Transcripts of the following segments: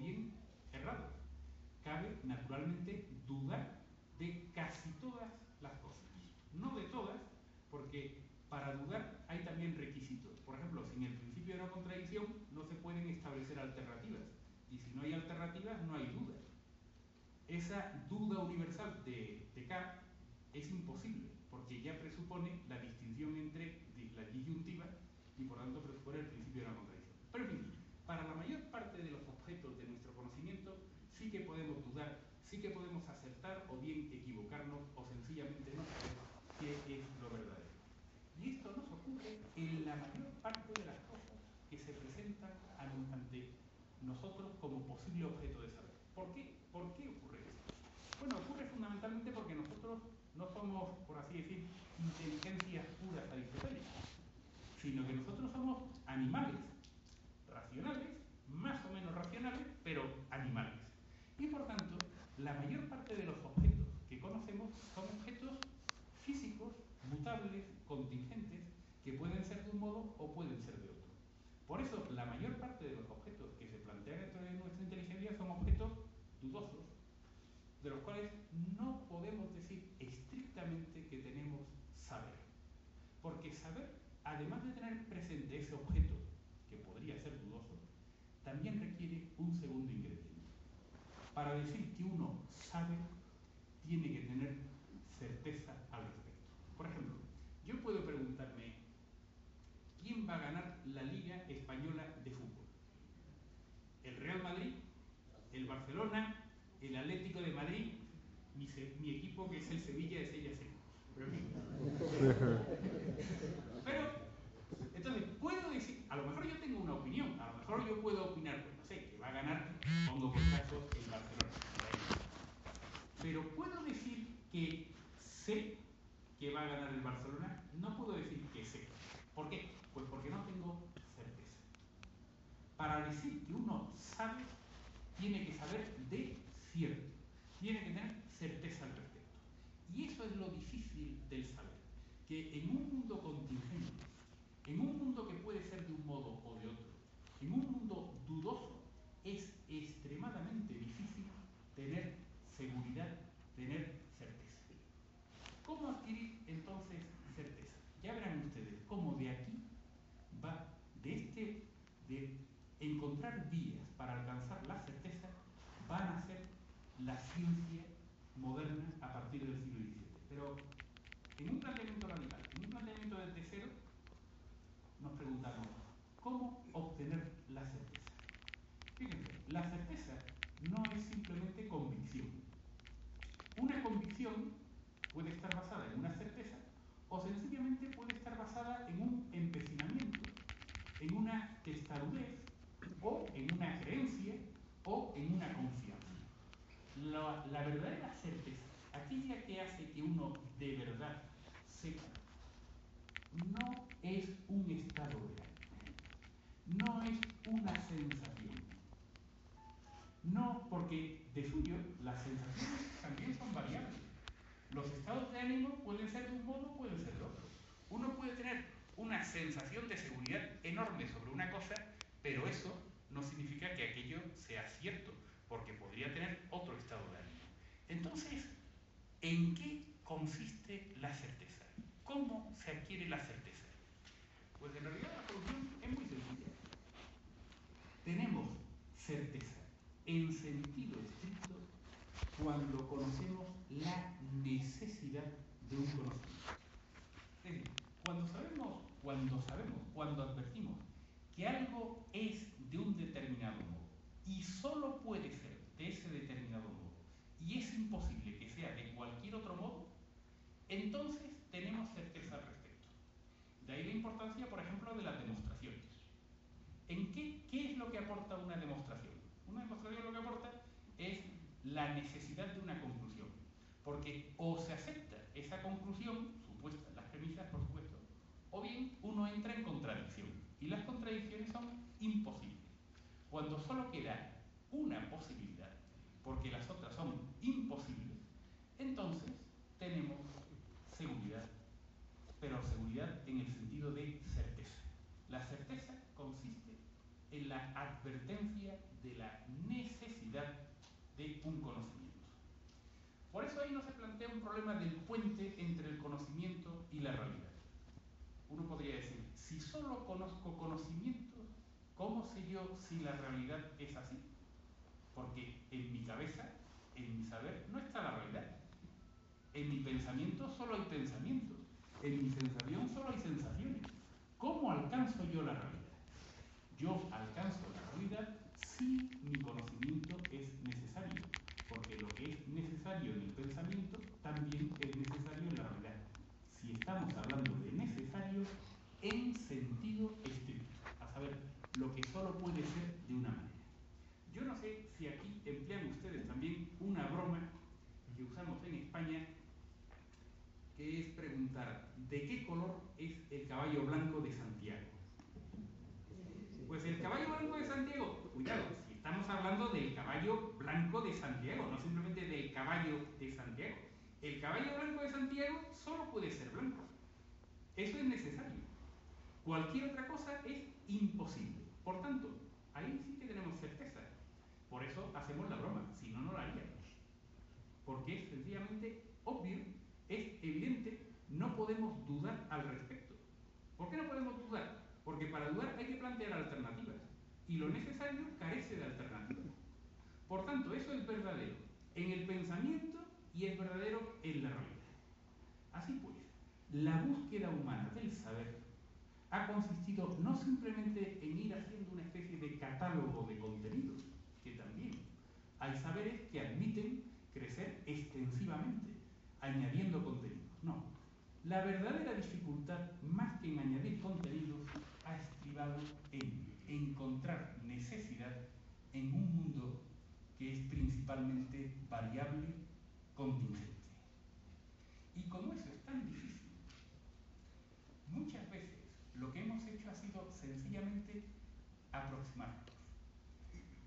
bien errados cabe naturalmente dudar de casi todas las cosas. No de todas, porque para dudar hay también requisitos. Por ejemplo, sin el principio de la contradicción no se pueden establecer alternativas. Y si no hay alternativas, no hay duda. Esa duda universal de Descartes es imposible, porque ya presupone la distinción entre la disyuntiva y por tanto presupone el principio de la contradicción. Pero en fin, para la mayor parte de los objetos de nuestro conocimiento, sí que podemos dudar, sí que podemos acertar o bien equivocarnos o sencillamente no saber qué es lo verdadero. Y esto nos ocurre en la mayor parte de las cosas que se presentan ante nosotros como posible objeto de saber. ¿Por qué? ¿Por qué ocurre esto? Bueno, ocurre fundamentalmente porque nosotros no somos, por así decir, inteligencias puras aristotélicas, sino que nosotros somos animales, racionales, más o menos racionales, pero animales. Y por tanto, la mayor parte de los objetos que conocemos son objetos físicos, mutables, contingentes, que pueden ser de un modo o pueden ser de otro. Por eso, la mayor parte de los objetos que se plantean dentro de nuestra inteligencia son objetos dudosos, de los cuales no podemos decir estrictamente que tenemos saber. Porque saber, además de tener presente ese objeto, que podría ser dudoso, también requiere un segundo ingrediente. Para decir que uno sabe, tiene que tener certeza al respecto. Por ejemplo, yo puedo preguntarme, ¿quién va a ganar la Liga Española de Fútbol? ¿El Real Madrid? ¿El Barcelona? ¿El Atlético de Madrid? Mi, mi equipo que es el Sevilla de Sella Pero, pero, entonces, puedo decir, a lo mejor yo tengo una opinión, a lo mejor yo puedo opinar, pues no sé, que va a ganar, pongo por caso, el Barcelona. Pero puedo decir que sé que va a ganar el Barcelona, no puedo decir que sé. ¿Por qué? Pues porque no tengo certeza. Para decir que uno sabe, tiene que saber de cierto, tiene que tener certeza al respecto. Y eso es lo difícil del saber, que en un mundo contingente, en un mundo que puede ser de un modo o de otro, en un mundo dudoso, es extremadamente difícil tener seguridad, tener certeza. ¿Cómo adquirir entonces certeza? Ya verán ustedes cómo de aquí va, de este, de encontrar vías para alcanzar la certeza, van a ser la ciencia aporta una demostración? Una demostración lo que aporta es la necesidad de una conclusión. Porque o se acepta esa conclusión, supuesta las premisas, por supuesto, o bien uno entra en contradicción. Y las contradicciones son imposibles. Cuando solo queda una posibilidad, porque las otras son imposibles, entonces tenemos seguridad, pero seguridad en el sentido de certeza. La certeza en la advertencia de la necesidad de un conocimiento. Por eso ahí no se plantea un problema del puente entre el conocimiento y la realidad. Uno podría decir, si solo conozco conocimientos, ¿cómo sé yo si la realidad es así? Porque en mi cabeza, en mi saber, no está la realidad. En mi pensamiento solo hay pensamientos. En mi sensación solo hay sensaciones. ¿Cómo alcanzo yo la realidad? Yo alcanzo la realidad si mi conocimiento es necesario, porque lo que es necesario en el pensamiento también es necesario en la realidad. Si estamos hablando de necesario en sentido estricto, a saber, lo que solo puede ser de una manera. Yo no sé si aquí emplean ustedes también una broma que usamos en España, que es preguntar, ¿de qué color es el caballo blanco de Santiago? Pues el caballo blanco de Santiago, cuidado, si estamos hablando del caballo blanco de Santiago, no simplemente del caballo de Santiago. El caballo blanco de Santiago solo puede ser blanco. Eso es necesario. Cualquier otra cosa es imposible. Por tanto, ahí sí que tenemos certeza. Por eso hacemos la broma, si no, no la haríamos. Porque es sencillamente obvio, es evidente, no podemos dudar al respecto. ¿Por qué no podemos dudar? Porque para dudar hay que plantear alternativas. Y lo necesario carece de alternativas. Por tanto, eso es verdadero en el pensamiento y es verdadero en la realidad. Así pues, la búsqueda humana del saber ha consistido no simplemente en ir haciendo una especie de catálogo de contenidos, que también hay saberes que admiten crecer extensivamente, añadiendo contenidos. No, la verdadera dificultad, más que en añadir contenidos, en encontrar necesidad en un mundo que es principalmente variable, contingente. Y como eso es tan difícil, muchas veces lo que hemos hecho ha sido sencillamente aproximarnos.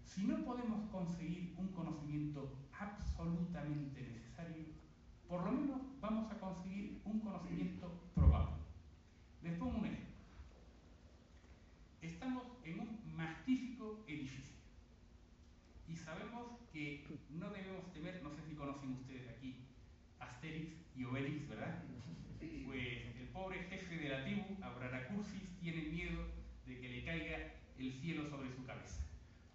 Si no podemos conseguir un conocimiento absolutamente necesario, por lo menos vamos a conseguir un conocimiento probable. Les pongo un ejemplo. Estamos en un magnífico edificio y sabemos que no debemos temer, no sé si conocen ustedes aquí, Asterix y Obelix, ¿verdad? Pues el pobre jefe de la tribu, Abraracursis, tiene miedo de que le caiga el cielo sobre su cabeza.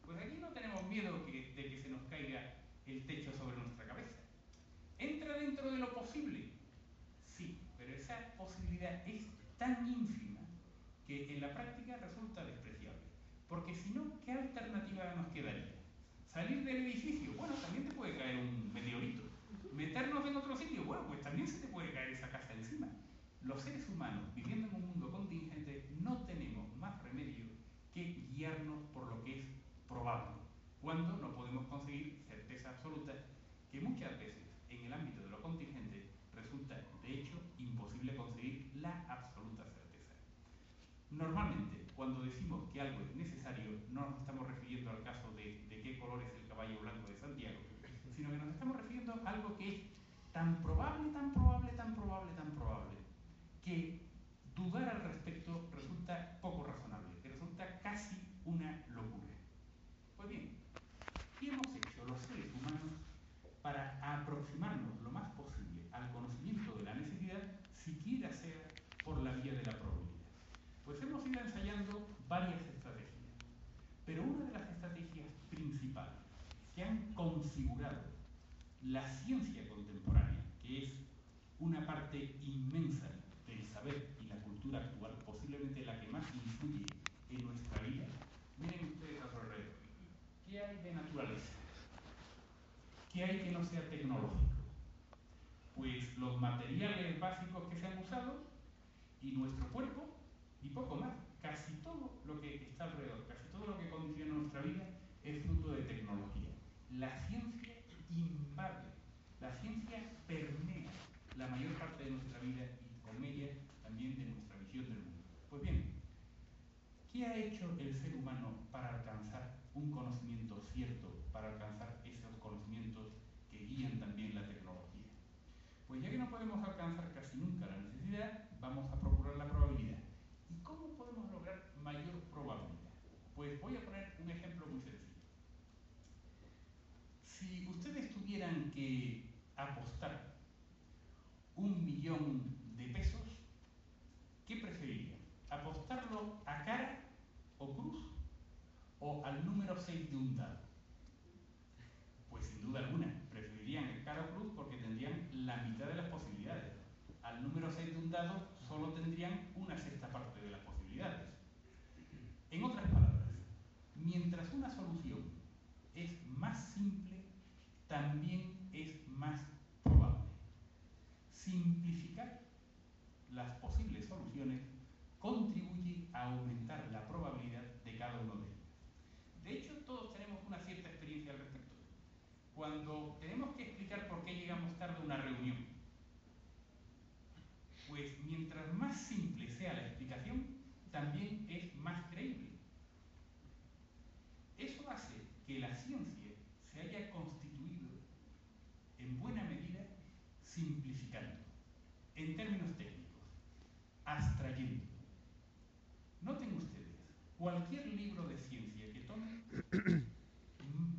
Pues aquí no tenemos miedo de que se nos caiga el techo sobre nuestra cabeza. ¿Entra dentro de lo posible? Sí, pero esa posibilidad es tan ínfima que en la práctica resulta despreciable. Porque si no, ¿qué alternativa nos quedaría? ¿Salir del edificio? Bueno, también te puede caer un meteorito. ¿Meternos en otro sitio? Bueno, pues también se te puede caer esa casa encima. Los seres humanos, viviendo en un mundo contingente, no tenemos más remedio que guiarnos por lo que es probable, cuando no podemos conseguir certeza absoluta, que muchas veces en el ámbito de lo contingente resulta, de hecho, imposible conseguir la absoluta certeza. Normalmente, cuando decimos que algo es necesario, no nos estamos refiriendo al caso de, de qué color es el caballo blanco de Santiago, sino que nos estamos refiriendo a algo que es tan probable, tan probable, tan probable, tan probable, que dudar al respecto resulta poco razonable, que resulta casi una locura. Pues bien, ¿qué hemos hecho los seres humanos para aproximarnos lo más posible al conocimiento de la necesidad, siquiera sea por la vía de la probabilidad? Pues hemos ido ensayando varias estrategias, pero una de las estrategias principales que han configurado la ciencia que es una parte inmensa del saber y la cultura actual, posiblemente la que más influye en nuestra vida, miren ustedes a su alrededor. ¿Qué hay de naturaleza? ¿Qué hay que no sea tecnológico? Pues los materiales básicos que se han usado y nuestro cuerpo y poco más. Casi todo lo que está alrededor, casi todo lo que condiciona nuestra vida es fruto de tecnología. La ciencia invade, la ciencia permea la mayor parte de nuestra vida y con ella también de nuestra visión del mundo. Pues bien, ¿qué ha hecho el ser humano para alcanzar un conocimiento cierto, para alcanzar esos conocimientos que guían también la tecnología? Pues ya que no podemos alcanzar casi nunca la necesidad, vamos a procurar la probabilidad. ¿Y cómo podemos lograr mayor probabilidad? Pues voy a poner un ejemplo muy sencillo. Si ustedes tuvieran que apostar un millón de pesos, ¿qué preferirían? ¿Apostarlo a cara o cruz o al número 6 de un dado? Pues sin duda alguna, preferirían el cara o cruz porque tendrían la mitad de las posibilidades. Al número 6 de un dado solo tendrían una sexta parte de las posibilidades. En otras palabras, mientras una solución es más simple también Simplificar las posibles soluciones contribuye a aumentar la probabilidad de cada uno de ellos. De hecho, todos tenemos una cierta experiencia al respecto. Cuando tenemos que explicar por qué llegamos tarde a una reunión, pues mientras más simple sea la explicación, también es más creíble. Eso hace que la ciencia se haya constituido en buena medida simplificando, en términos técnicos, abstrayendo. Noten ustedes, cualquier libro de ciencia que tome, mm,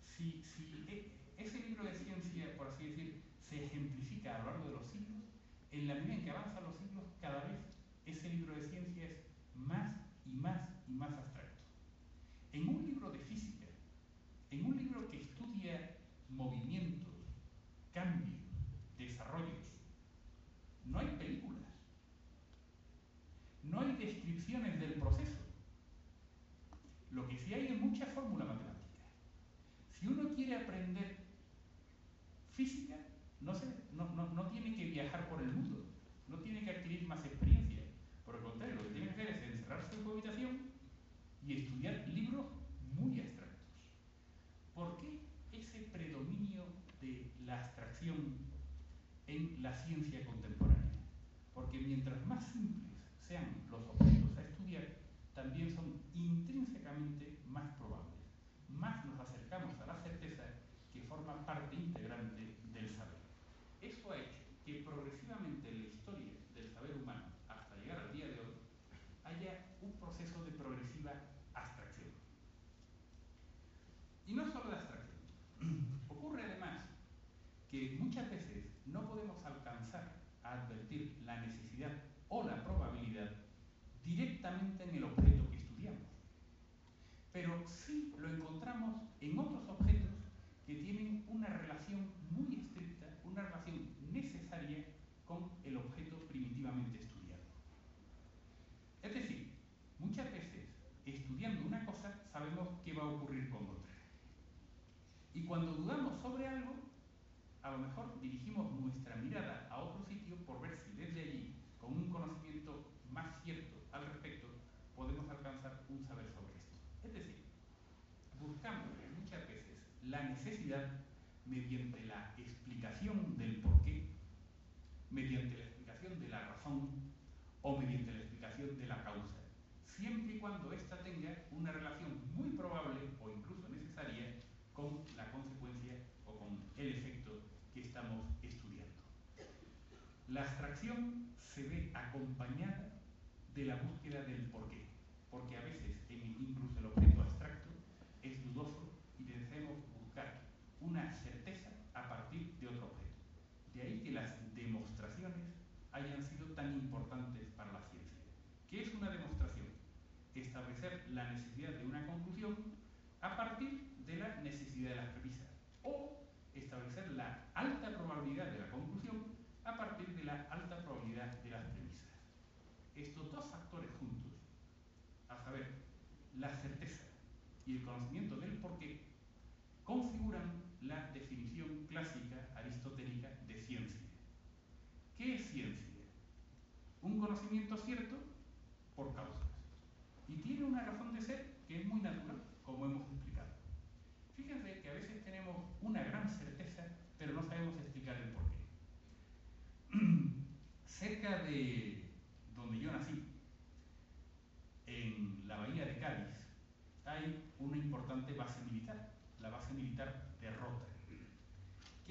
si, si e, ese libro de ciencia, por así decir, se ejemplifica a lo largo de los siglos, en la medida en que avanzan los siglos, cada vez ese libro de ciencia es más y más y más abstracto. En un libro de física, en un libro que estudia movimientos, cambios, desarrollos, no hay películas, no hay descripciones del proceso. Lo que sí hay es mucha fórmula matemática. Si uno quiere aprender física, no, tiene que viajar por el mundo, no tiene que adquirir más experiencia. Por el contrario, lo que tiene que hacer es encerrarse en su habitación y estudiar libros muy abstractos. ¿Por qué ese predominio de la abstracción en la ciencia contemporánea? Porque mientras más simples sean los objetos a estudiar, también son intrínsecamente más probables. Más nos acercamos a la certeza que forma parte integrante del saber. Eso ha hecho que progresivamente en la historia del saber humano, hasta llegar al día de hoy, haya un proceso de progresiva abstracción. Y no solo de abstracción. Ocurre además que muchas veces no podemos alcanzar a advertir la necesidad o la probabilidad directamente en el objeto que estudiamos. Pero sí lo encontramos en otros objetos que tienen una relación muy estricta, una relación necesaria con el objeto primitivamente estudiado. Es decir, muchas veces estudiando una cosa sabemos qué va a ocurrir con otra. Y cuando dudamos sobre algo, a lo mejor dirigimos nuestra mirada a otro sitio por ver si desde allí, con un conocimiento más cierto al respecto, podemos alcanzar un saber sobre esto. Es decir, buscamos muchas veces la necesidad mediante la explicación del porqué, mediante la explicación de la razón o mediante la explicación de la causa, siempre y cuando ésta tenga una relación muy probable o incluso necesaria con la consecuencia o con el efecto que estamos estudiando. La abstracción se ve acompañada de la búsqueda del porqué, porque a veces incluso el objeto una certeza a partir de otro objeto. De ahí que las demostraciones hayan sido tan importantes para la ciencia. ¿Qué es una demostración? Establecer la necesidad de una conclusión a partir de la necesidad de las premisas o establecer la alta probabilidad de la conclusión a partir de la alta probabilidad de las premisas. Estos dos factores juntos, a saber, la certeza y el conocimiento del porqué, configuran la definición clásica aristotélica de ciencia. ¿Qué es ciencia? Un conocimiento cierto por causas. Y tiene una razón de ser que es muy natural, como hemos explicado. Fíjense que a veces tenemos una gran certeza, pero no sabemos explicar el porqué. Cerca de donde yo nací, en la bahía de Cádiz, hay una importante base militar, la base militar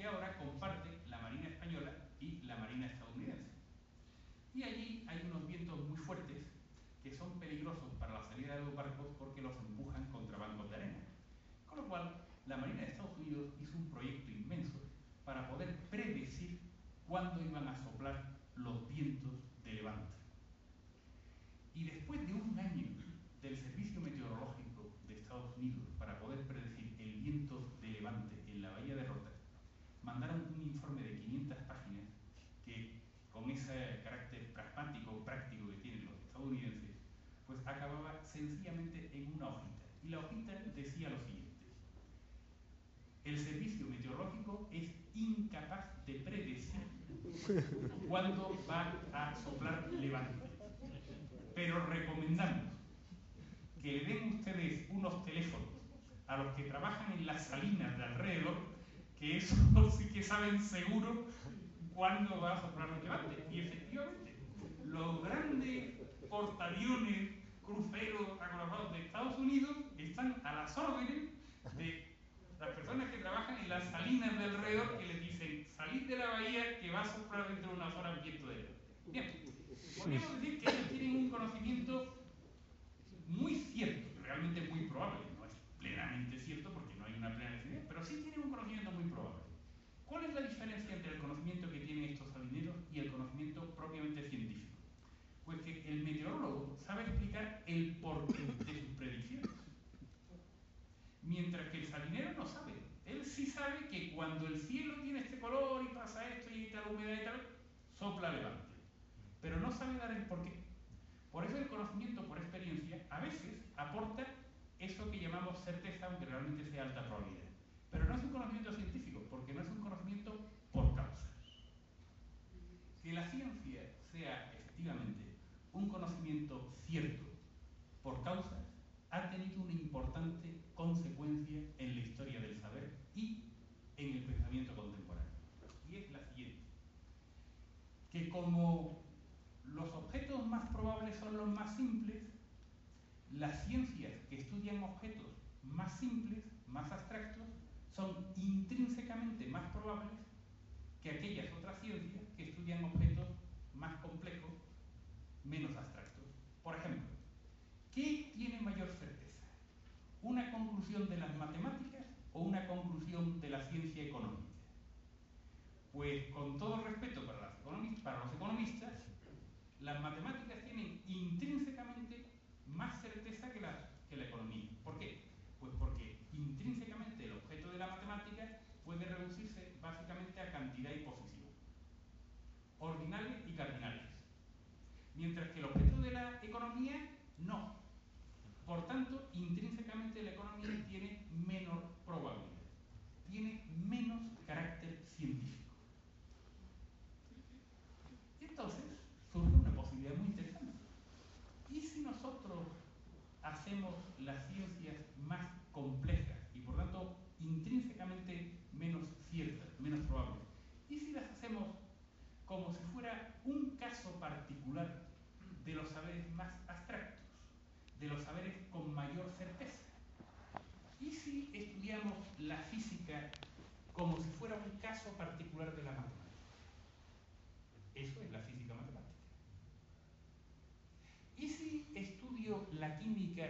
que ahora comparte la Marina Española y la Marina estadounidense. Y allí hay unos vientos muy fuertes que son peligrosos para la salida de los barcos porque los empujan contra bancos de arena. Con lo cual, la Marina de Estados Unidos hizo un proyecto inmenso para poder predecir cuándo iban a soplar los vientos de levante. Y después de un año del Servicio Meteorológico de Estados Unidos para poder predecir el viento de levante en la bahía de Rota, mandaron un informe de 500 páginas que, con ese carácter pragmático, práctico que tienen los estadounidenses, pues acababa sencillamente en una hojita. Y la hojita decía lo siguiente. El servicio meteorológico es incapaz de predecir cuándo va a soplar levante. Pero recomendamos que le den ustedes unos teléfonos a los que trabajan en las salinas de alrededor, que eso sí que saben seguro cuándo va a soplar el levante. Y efectivamente, los grandes portaaviones, cruceros acorazados de Estados Unidos están a las órdenes de las personas que trabajan en las salinas de alrededor que les dicen salid de la bahía que va a soplar dentro de unas horas viento de levante. Bien, podríamos decir que ellos tienen un conocimiento muy cierto, realmente muy probable, no es plenamente cierto porque no hay una plena definición, pero sí tienen un conocimiento muy probable. ¿Cuál es la diferencia entre el conocimiento que tienen estos salineros y el conocimiento propiamente científico? Pues que el meteorólogo sabe explicar el porqué de sus predicciones, mientras que el salinero no sabe. Él sí sabe que cuando el cielo tiene este color y pasa esto y tal humedad y tal, sopla levante pero no sabe dar el porqué. Por eso el conocimiento por experiencia a veces aporta eso que llamamos certeza, aunque realmente sea alta probabilidad. Pero no es un conocimiento científico, porque no es un conocimiento por causa. Que la ciencia sea efectivamente un conocimiento cierto por causas ha tenido una importante consecuencia en la historia del saber y en el pensamiento contemporáneo. Y es la siguiente. Que como los objetos más probables son los más simples, las ciencias que estudian objetos más simples, más abstractos, son intrínsecamente más probables que aquellas otras ciencias que estudian objetos más complejos, menos abstractos. Por ejemplo, ¿qué tiene mayor certeza? ¿Una conclusión de las matemáticas o una conclusión de la ciencia económica? Pues con todo respeto para, para los economistas, las matemáticas tienen intrínsecamente más certeza que la, que la economía. ¿Por qué? Pues porque intrínsecamente el objeto de la matemática puede reducirse básicamente a cantidad y posición, ordinales y cardinales. Mientras que el objeto no. Por tanto, intrínsecamente la economía tiene menor probabilidad, tiene menos carácter científico. Entonces, surge una posibilidad muy interesante. ¿Y si nosotros hacemos las ciencias más complejas y por tanto intrínsecamente menos ciertas, menos probables? ¿Y si las hacemos como si fuera un caso particular de los saberes más de los saberes con mayor certeza? ¿Y si estudiamos la física como si fuera un caso particular de la matemática? Eso es la física matemática. ¿Y si estudio la química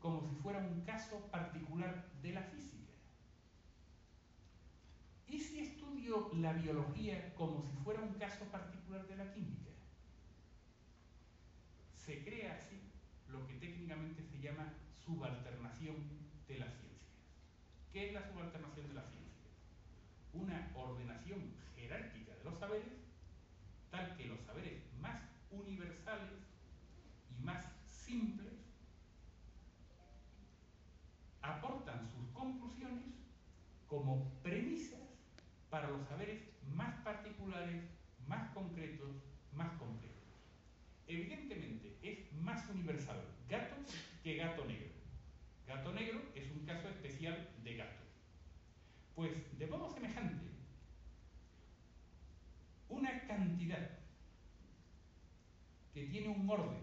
como si fuera un caso particular de la física? ¿Y si estudio la biología como si fuera un caso particular de la química? Se crea así lo que técnicamente se llama subalternación de la ciencia. ¿Qué es la subalternación de la ciencia? Una ordenación jerárquica de los saberes, tal que los saberes más universales más simples aportan sus conclusiones como premisas para los saberes más particulares, más concretos, más complejos. Evidentemente es más universal gato que gato negro. Gato negro es un caso especial de gato. Pues de modo semejante, una cantidad que tiene un orden,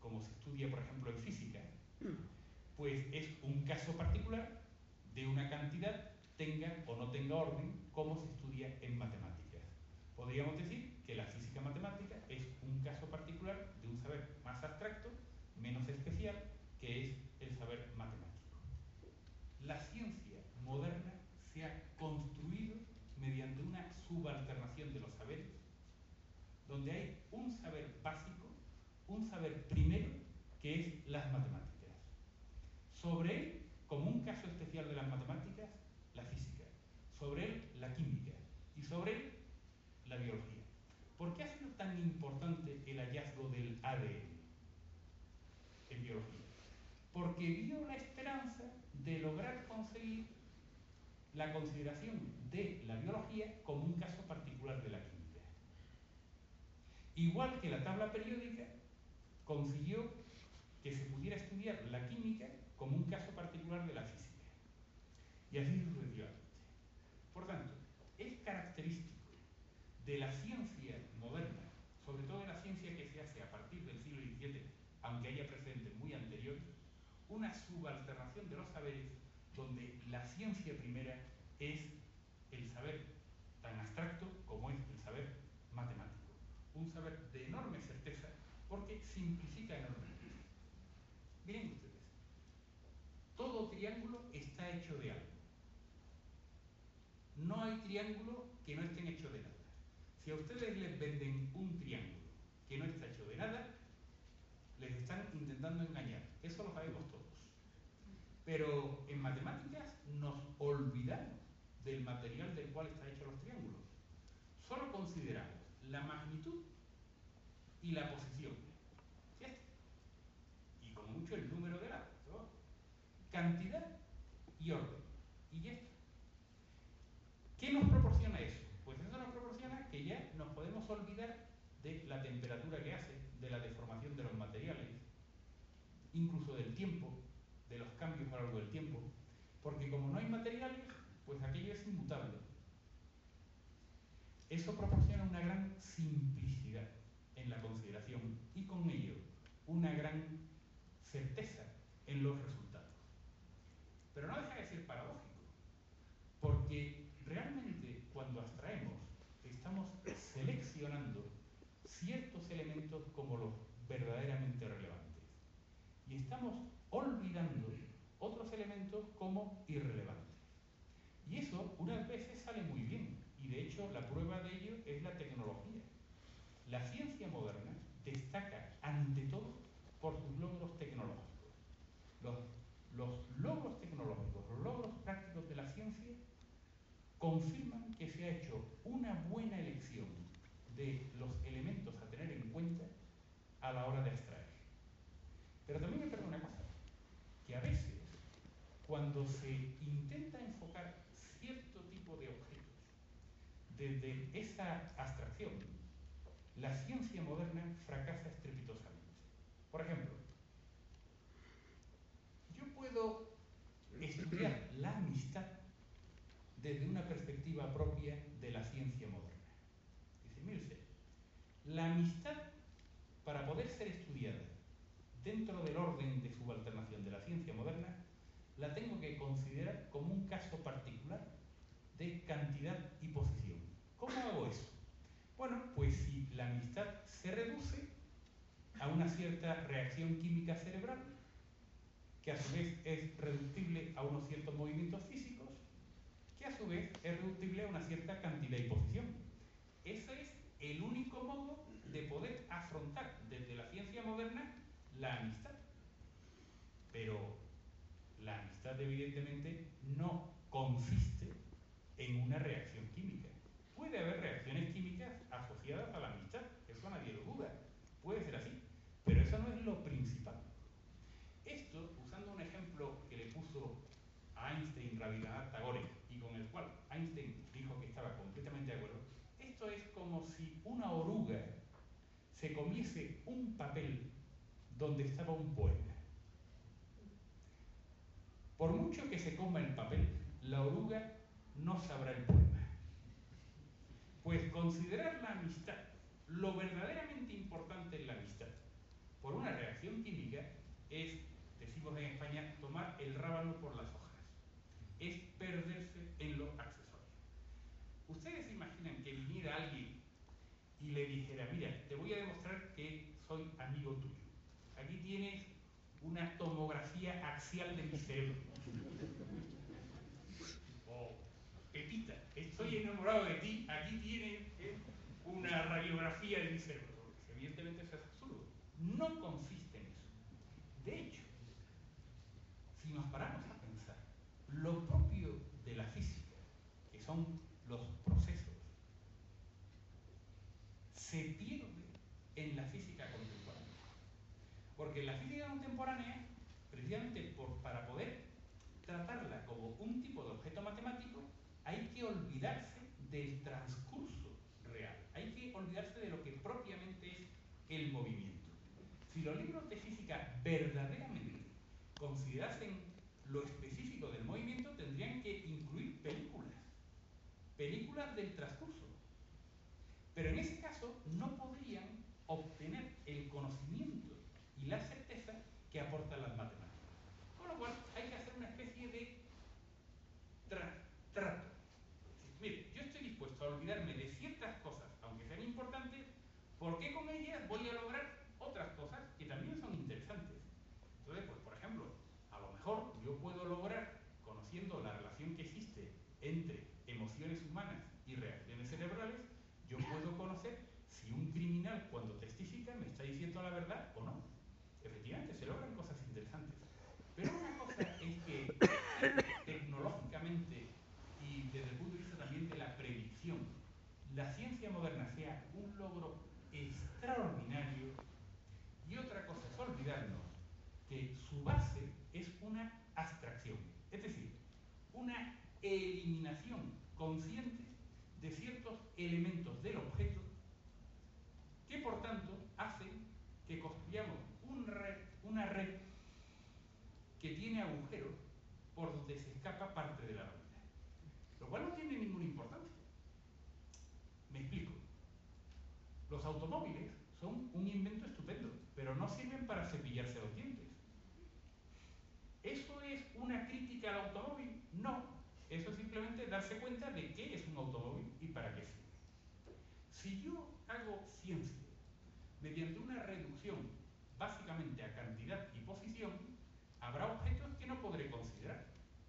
como se estudia por ejemplo en física, pues es un caso particular de una cantidad, tenga o no tenga orden, como se estudia en matemáticas. Podríamos decir que la física matemática es caso particular de un saber más abstracto, menos especial, que es el saber matemático. La ciencia moderna se ha construido mediante una subalternación de los saberes, donde hay un saber básico, un saber primero, que es las matemáticas. Sobre él, como un caso especial de las matemáticas, la física. Sobre él, la química. Y sobre él, la biología. ¿Por qué ha sido tan importante el hallazgo del ADN en biología? Porque vio la esperanza de lograr conseguir la consideración de la biología como un caso particular de la química. Igual que la tabla periódica consiguió que se pudiera estudiar la química como un caso particular de la física. Y así sucesivamente. Por tanto, es característico de la ciencia sobre todo de la ciencia que se hace a partir del siglo XVII, aunque haya precedentes muy anteriores, una subalternación de los saberes donde la ciencia primera es el saber tan abstracto como es el saber matemático. Un saber de enorme certeza porque simplifica enormemente. Miren ustedes, todo triángulo está hecho de algo. No hay triángulo que no estén hecho de nada. Si a ustedes les venden un triángulo que no está hecho de nada, les están intentando engañar. Eso lo sabemos todos. Pero en matemáticas nos olvidamos del material del cual están hechos los triángulos. Solo consideramos la magnitud y la posición. Y con mucho el número de lados cantidad y orden. Y ya está. ¿Qué nos proporciona eso? Pues eso nos proporciona que ya nos podemos olvidar de la temperatura que hace, de la deformación de los materiales, incluso del tiempo, de los cambios a lo largo del tiempo, porque como no hay materiales, pues aquello es inmutable. Eso proporciona una gran simplicidad en la consideración y con ello una gran certeza en los resultados. Pero no deja de ser paradójico, porque realmente cuando abstraemos estamos seleccionando ciertos elementos como los verdaderamente relevantes y estamos olvidando otros elementos como irrelevantes. Y eso unas veces sale muy bien, y de hecho la prueba de ello es la tecnología. La ciencia moderna destaca ante todo por sus logros tecnológicos. Los los logros tecnológicos, los logros prácticos de la ciencia confirman que se ha hecho una buena elección de los elementos a tener en cuenta a la hora de extraer. Pero también me perdona una cosa, que a veces cuando se intenta enfocar cierto tipo de objetos desde esa abstracción, la ciencia moderna fracasa estrepitosamente. Por ejemplo, yo puedo estudiar la amistad desde una perspectiva propia de la ciencia moderna. Dice, mire usted, la amistad, para poder ser estudiada dentro del orden de subalternación de la ciencia moderna, la tengo que considerar como un caso particular de cantidad y posición. ¿Cómo hago eso? Bueno, pues si la amistad se reduce a una cierta reacción química cerebral, que a su vez es reductible a unos ciertos movimientos físicos, que a su vez es reductible a una cierta cantidad y posición. Ese es el único modo de poder afrontar desde la ciencia moderna la amistad. Pero la amistad evidentemente no consiste en una reacción química. Puede haber reacciones químicas asociadas a la amistad, eso nadie lo duda, puede ser así, pero eso no es lo principal. Esto, usando un ejemplo que le puso a Einstein Rabindranath Tagore y con el cual Einstein dijo que estaba completamente de acuerdo, esto es como si una oruga se comiese un papel donde estaba un poema. Por mucho que se coma el papel, la oruga no sabrá el poema. Pues considerar la amistad lo verdaderamente importante en la amistad por una reacción química es, decimos en España, tomar el rábano por las hojas. Es perderse en los accesorios. Ustedes imaginan que viniera alguien y le dijera, mira, te voy a demostrar que soy amigo tuyo. Tienes una tomografía axial de mi cerebro. O, Pepita, estoy enamorado de ti, aquí tienes eh, una radiografía de mi cerebro. Evidentemente eso es absurdo. No consiste en eso. De hecho, si nos paramos a pensar, lo propio de la física, que son los procesos, se pierde en la física contemporánea. Porque la física contemporánea, precisamente para poder tratarla como un tipo de objeto matemático, hay que olvidarse del transcurso real. Hay que olvidarse de lo que propiamente es el movimiento. Si los libros de física verdaderamente considerasen lo específico del movimiento, tendrían que incluir películas, películas del transcurso. Pero en ese caso no podrían obtener el conocimiento y la certeza que aportan las matemáticas. Con lo cual hay que hacer una especie de trato. Mire, yo estoy dispuesto a olvidarme de ciertas cosas, aunque sean importantes, porque con ellas voy a lograr otras cosas que también son interesantes. Entonces, pues por ejemplo, a lo mejor yo puedo lograr, conociendo la relación que existe entre emociones humanas y reacciones cerebrales, yo puedo conocer si un criminal cuando testifica me está diciendo la verdad o no. Efectivamente, se logran cosas interesantes. Pero una cosa es que tecnológicamente y desde el punto de vista también de la predicción, la ciencia moderna sea un logro extraordinario y otra cosa es olvidarnos que su base es una abstracción, es decir, una eliminación consciente de ciertos elementos del objeto que por tanto una red que tiene agujeros por donde se escapa parte de la realidad. Lo cual no tiene ninguna importancia. Me explico. Los automóviles son un invento estupendo, pero no sirven para cepillarse los dientes. ¿Eso es una crítica al automóvil? No. Eso es simplemente darse cuenta de qué es un automóvil y para qué sirve. Si yo hago ciencia mediante una reducción básicamente a cantidad y posición, habrá objetos que no podré considerar.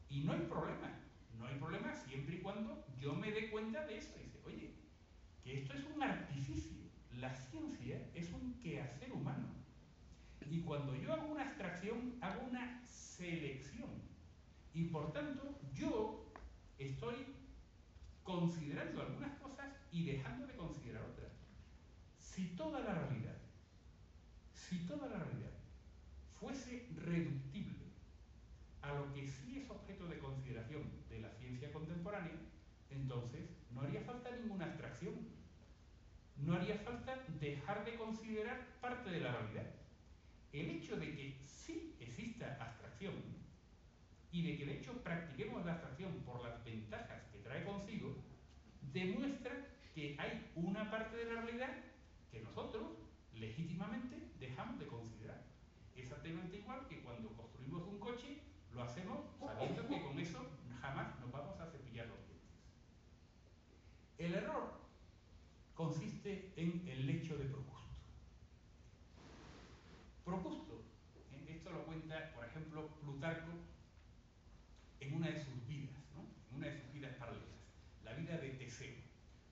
Y no hay problema. No hay problema siempre y cuando yo me dé cuenta de eso. Dice, oye, que esto es un artificio. La ciencia es un quehacer humano. Y cuando yo hago una abstracción, hago una selección. Y por tanto, yo estoy considerando algunas cosas y dejando de considerar otras. Si toda la realidad, si toda la realidad fuese reductible a lo que sí es objeto de consideración de la ciencia contemporánea, entonces no haría falta ninguna abstracción. No haría falta dejar de considerar parte de la realidad. El hecho de que sí exista abstracción y de que de hecho practiquemos la abstracción por las ventajas que trae consigo, demuestra que hay una parte de la realidad que nosotros legítimamente dejamos de considerar. Exactamente igual que cuando construimos un coche lo hacemos sabiendo que con eso jamás nos vamos a cepillar los dientes. El error consiste en el lecho de Procusto. Procusto, ¿eh? esto lo cuenta, por ejemplo, Plutarco en una de sus vidas, en una de sus vidas paralelas, la vida de Teseo.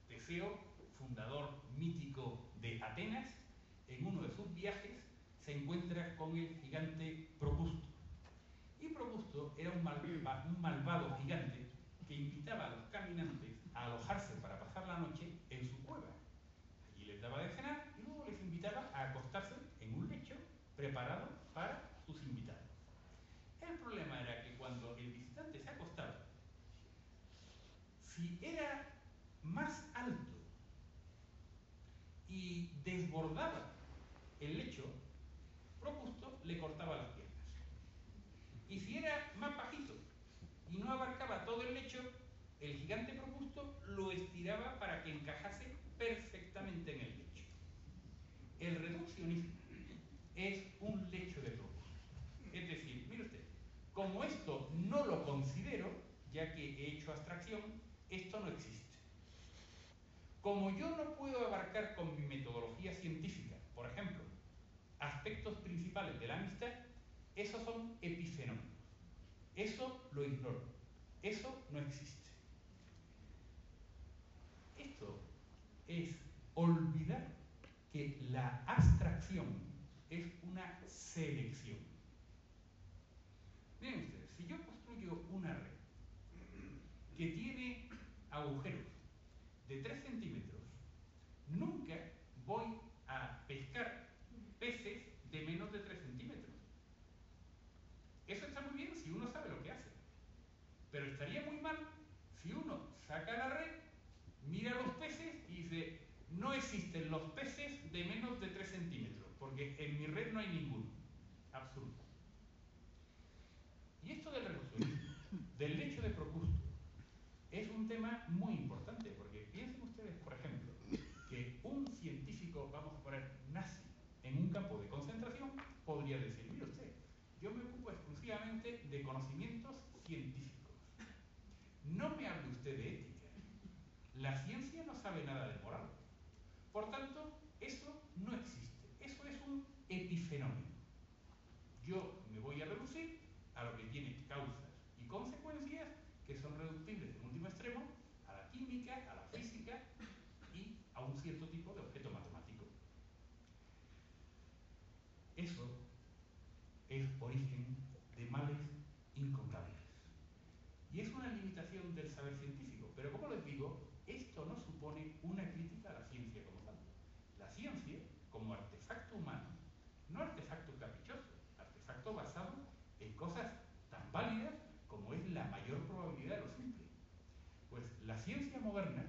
Teseo, fundador mítico de Atenas, en uno de sus viajes se encuentra con el gigante Procusto y Probusto era un, malvado gigante que invitaba a los caminantes a alojarse para pasar la noche en su cueva. Allí les daba de cenar y luego les invitaba a acostarse en un lecho preparado para sus invitados. El problema era que cuando el visitante se acostaba, si era más alto y desbordaba el lecho, Procusto le cortaba las piernas. Y si era más bajito y no abarcaba todo el lecho, el gigante Procusto lo estiraba para que encajase perfectamente en el lecho. El reduccionismo es un lecho de Procusto. Es decir, mire usted, como esto no lo considero, ya que he hecho abstracción, esto no existe. Como yo no puedo abarcar con mi metodología científica, por ejemplo, aspectos principales de la amistad, esos son epifenómenos. Eso lo ignoro. Eso no existe. Esto es olvidar que la abstracción es una selección. Miren ustedes, si yo construyo una red que tiene agujeros de 3 centímetros, nunca voy a pescar peces de menos de 3 centímetros. Eso está muy bien si uno sabe lo que hace. Pero estaría muy mal si uno saca la red, mira los peces y dice, no existen los peces de menos de 3 centímetros, porque en mi red no hay ninguno. Absoluto. Y esto del reduccionismo, del lecho de Procusto, es un tema muy importante, porque piensen ustedes, por ejemplo, que un científico, vamos a poner nazi, en un campo de concentración, podría decir, mire usted, yo me ocupo exclusivamente de conocimientos científicos. No me hable usted de. La ciencia no sabe nada de moral. Por tanto, eso no existe. Eso es un epifenómeno. Yo me voy a reducir a lo que tiene causas y consecuencias que son reductibles en último extremo a la química, a la física y a un cierto tipo de objeto matemático. Eso es origen de males incontables. Y es una limitación del saber científico. Pero como les digo, esto no supone una crítica a la ciencia como tal. La ciencia, como artefacto humano, no artefacto caprichoso, artefacto basado en cosas tan válidas como es la mayor probabilidad de lo simple. Pues la ciencia moderna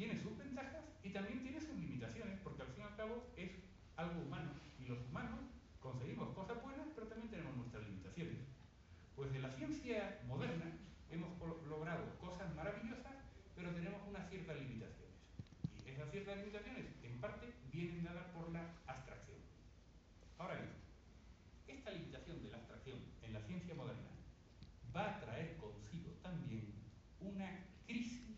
tiene sus ventajas y también tiene sus limitaciones, porque al fin y al cabo es algo humano y los humanos conseguimos cosas buenas, pero también tenemos nuestras limitaciones. Pues de la ciencia moderna hemos logrado cosas maravillosas, pero tenemos unas ciertas limitaciones. Y esas ciertas limitaciones, en parte, vienen dadas por la abstracción. Ahora bien, esta limitación de la abstracción en la ciencia moderna va a traer consigo también una crisis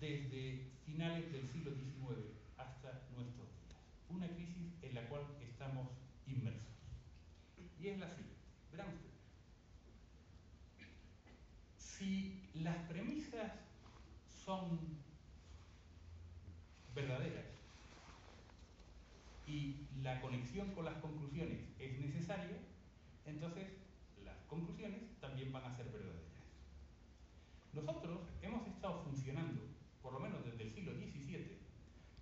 desde finales del siglo XIX hasta nuestros días. Una crisis en la cual estamos inmersos. Y es la siguiente. Verán ustedes. Si las premisas son verdaderas y la conexión con las conclusiones es necesaria, entonces las conclusiones también van a ser verdaderas. Nosotros hemos estado funcionando, por lo menos desde el siglo XVII,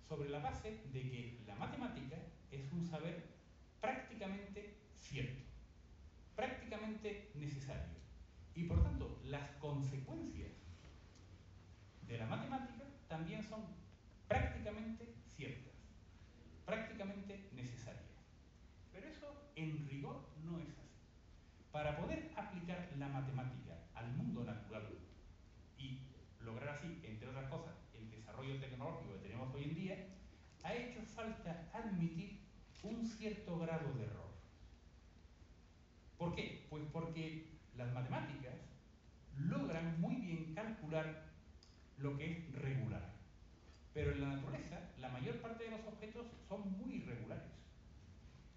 sobre la base de que la matemática es un saber prácticamente cierto, prácticamente necesario. Y por tanto, las consecuencias de la matemática también son prácticamente ciertas, prácticamente necesarias. Pero eso en rigor no es así. Para poder aplicar la matemática al mundo natural y lograr así, entre otras cosas, el desarrollo tecnológico que tenemos hoy en día, ha hecho falta admitir un cierto grado de error. ¿Por qué? Pues porque las matemáticas logran muy bien calcular lo que es regular. Pero en la naturaleza, la mayor parte de los objetos son muy irregulares.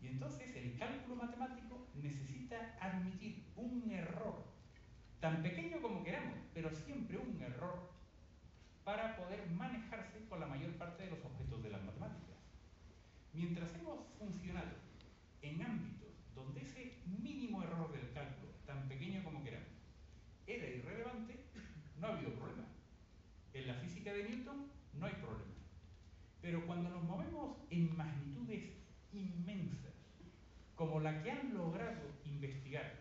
Y entonces el cálculo matemático necesita admitir un error, tan pequeño como queramos, pero siempre un error, para poder manejarse con la mayor parte de los objetos. Mientras hemos funcionado en ámbitos donde ese mínimo error del cálculo, tan pequeño como queramos, era irrelevante, no ha habido problema. En la física de Newton no hay problema. Pero cuando nos movemos en magnitudes inmensas, como la que han logrado investigar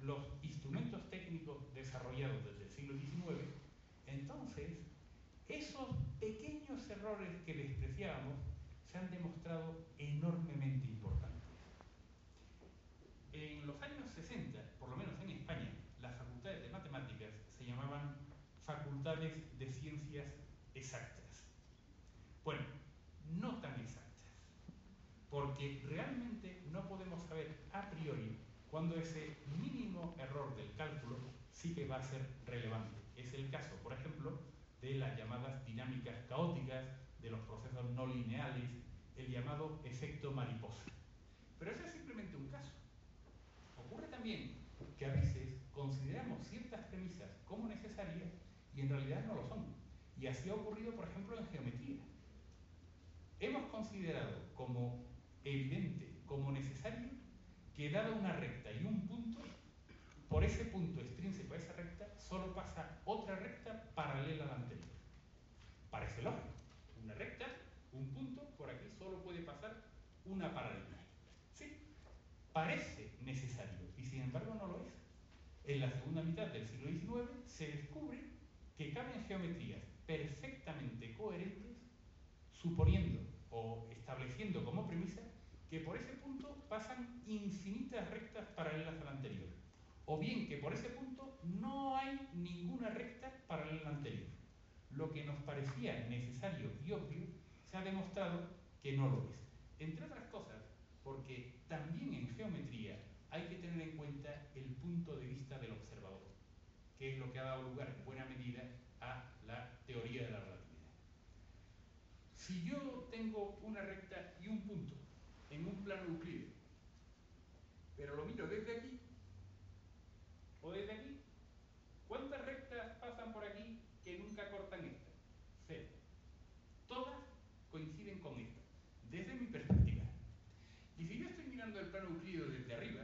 los instrumentos técnicos desarrollados desde el siglo XIX, entonces esos pequeños errores que despreciábamos se han demostrado enormemente importantes. En los años 60, por lo menos en España, las facultades de matemáticas se llamaban facultades de ciencias exactas. Bueno, no tan exactas, porque realmente no podemos saber a priori cuándo ese mínimo error del cálculo sí que va a ser relevante. Es el caso, por ejemplo, de las llamadas dinámicas caóticas, de los procesos no lineales, el llamado efecto mariposa. Pero ese es simplemente un caso. Ocurre también que a veces consideramos ciertas premisas como necesarias y en realidad no lo son. Y así ha ocurrido, por ejemplo, en geometría. Hemos considerado como evidente, como necesario, que dada una recta y un punto, por ese punto extrínseco a esa recta, solo pasa otra recta paralela a la anterior. Parece lógico. Una recta, un punto, por aquí solo puede pasar una paralela. Sí, parece necesario y sin embargo no lo es. En la segunda mitad del siglo XIX se descubre que caben geometrías perfectamente coherentes suponiendo o estableciendo como premisa que por ese punto pasan infinitas rectas paralelas a la anterior. O bien que por ese punto no hay ninguna recta paralela a la anterior. Lo que nos parecía necesario y obvio se ha demostrado que no lo es. Entre otras cosas, porque también en geometría hay que tener en cuenta el punto de vista del observador, que es lo que ha dado lugar en buena medida a la teoría de la relatividad. Si yo tengo una recta y un punto en un plano euclídeo, pero lo miro desde aquí o desde aquí, ¿cuántas rectas pasan por aquí que nunca cortan esta? Cero. Todas coinciden con esta, desde mi perspectiva. Y si yo estoy mirando el plano euclídeo desde arriba,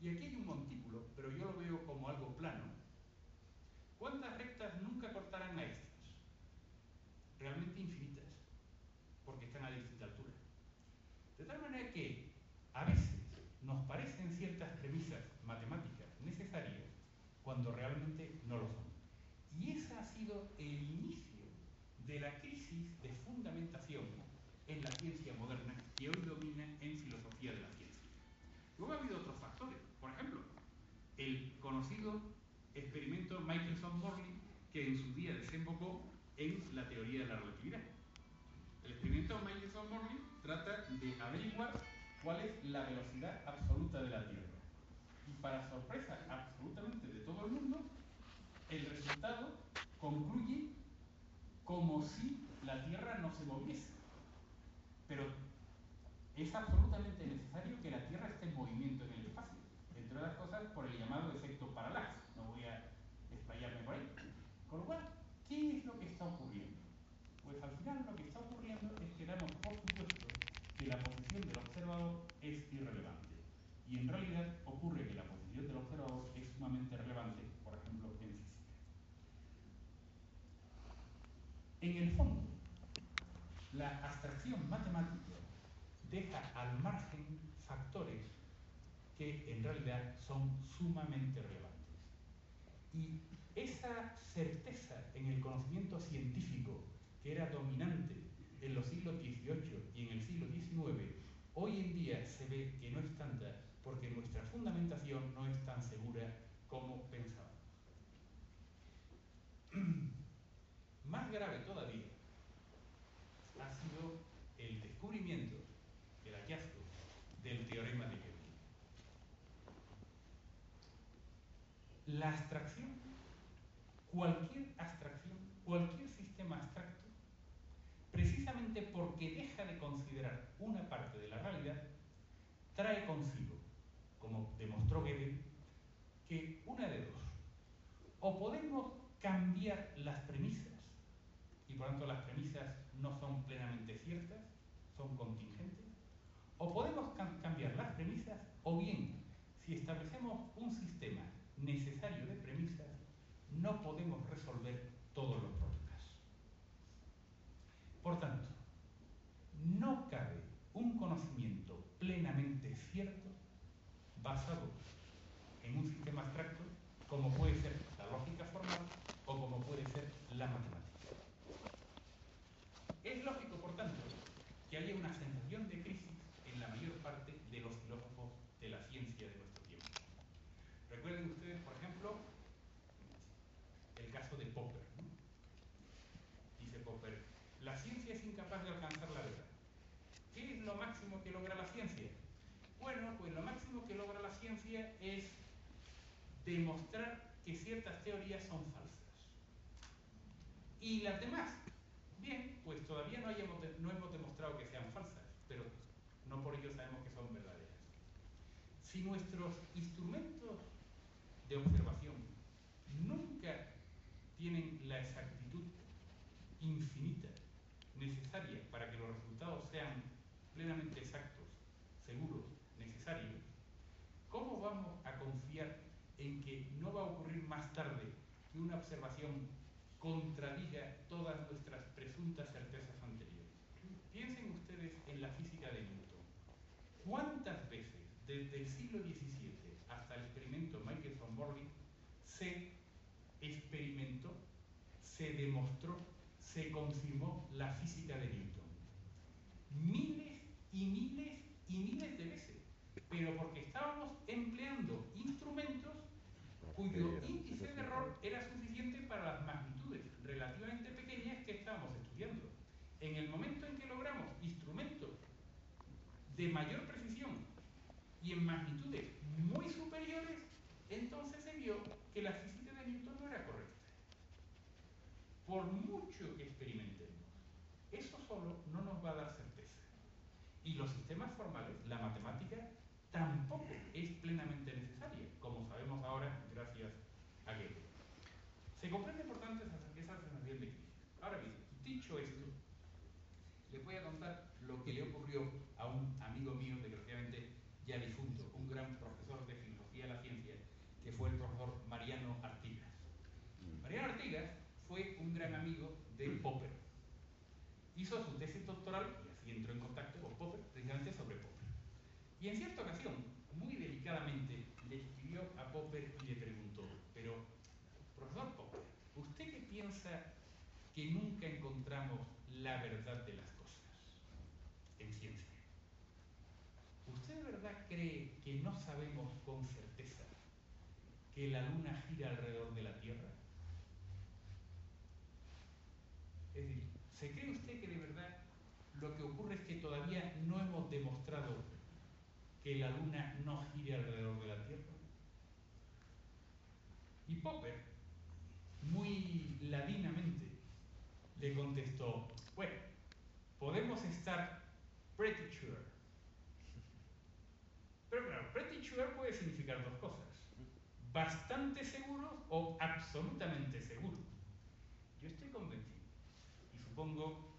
y aquí hay un montículo, pero yo lo veo como algo plano, ¿cuántas rectas nunca cortarán a estas? Realmente infinitas, porque están a distinta altura. De tal manera que a veces nos parecen ciertas premisas matemáticas necesarias cuando realmente no lo son. Y ese ha sido el inicio de la crisis de fundamentación en la ciencia moderna que hoy domina en filosofía de la ciencia. Luego ha habido otros factores. Por ejemplo, el conocido experimento Michelson-Morley que en su día desembocó en la teoría de la relatividad. El experimento Michelson-Morley trata de averiguar cuál es la velocidad absoluta de la Tierra. Para sorpresa absolutamente de todo el mundo, el resultado concluye como si la Tierra no se moviese. Pero es absolutamente necesario que la Tierra esté en movimiento en el espacio, entre otras cosas por el llamado efecto parallax. No voy a explayarme por ahí. Con lo cual, ¿qué es lo que está ocurriendo? Pues al final lo que está ocurriendo es que damos por supuesto que la posición del observador es irrelevante. Y en realidad ocurre que la posición del observador es sumamente relevante, por ejemplo, en física. En el fondo, la abstracción matemática deja al margen factores que en realidad son sumamente relevantes. Y esa certeza en el conocimiento científico que era dominante en los siglos XVIII y en el siglo XIX, hoy en día se ve que no es tanta porque nuestra fundamentación no es tan segura como pensábamos. Más grave todavía ha sido el descubrimiento, el hallazgo del teorema de Gödel. La abstracción, cualquier abstracción, cualquier sistema abstracto, precisamente porque deja de considerar una parte de la realidad, trae consigo, como demostró Gödel, que una de dos, o podemos cambiar las premisas y por tanto las premisas no son plenamente ciertas, son contingentes, o podemos cambiar las premisas, o bien, si establecemos un sistema necesario de premisas, no podemos resolver todos los problemas. Por tanto, no cabe un conocimiento plenamente cierto basado más tracto, como puede ser demostrar que ciertas teorías son falsas. Y las demás, bien, pues todavía no, no hemos demostrado que sean falsas, pero no por ello sabemos que son verdaderas. Si nuestros instrumentos de observación nunca tienen la exactitud infinita necesaria para que los resultados sean plenamente exactos, seguros, necesarios, ¿cómo vamos a confiar en que no va a ocurrir más tarde que una observación contradiga todas nuestras presuntas certezas anteriores? Piensen ustedes en la física de Newton. ¿Cuántas veces desde el siglo XVII hasta el experimento Michelson-Morley se experimentó, se demostró, se confirmó la física de Newton? Miles y miles y miles de veces, pero porque estábamos empleando instrumentos cuyo índice de error era suficiente para las magnitudes relativamente pequeñas que estábamos estudiando. En el momento en que logramos instrumentos de mayor precisión y en magnitudes muy superiores, entonces se vio que la física de Newton no era correcta. Por mucho que experimentemos, eso solo no nos va a dar certeza. Y los sistemas formales, la matemática, tampoco es plenamente necesaria, como sabemos ahora gracias a Gödel. Se comprende, por tanto, esa sensación de crisis. Ahora bien, dicho esto, les voy a contar lo que le ocurrió a un amigo mío, desgraciadamente ya difunto, un gran profesor de filosofía de la ciencia, que fue el profesor Mariano Artigas. Mariano Artigas fue un gran amigo de Popper. Hizo su tesis doctoral y así entró en contacto con Popper, precisamente sobre Popper. Y en cierta ocasión, muy delicadamente, le escribió a Popper y le preguntó, pero, profesor Popper, ¿usted qué piensa que nunca encontramos la verdad de las cosas en ciencia? ¿Usted de verdad cree que no sabemos con certeza que la luna gira alrededor de la Tierra? Es decir, ¿se cree usted que de verdad lo que ocurre es que todavía no hemos demostrado que la luna no gire alrededor de la Tierra? Y Popper, muy ladinamente, le contestó, bueno, podemos estar pretty sure. Pero claro, pretty sure puede significar dos cosas. Bastante seguros o absolutamente seguros. Yo estoy convencido, y supongo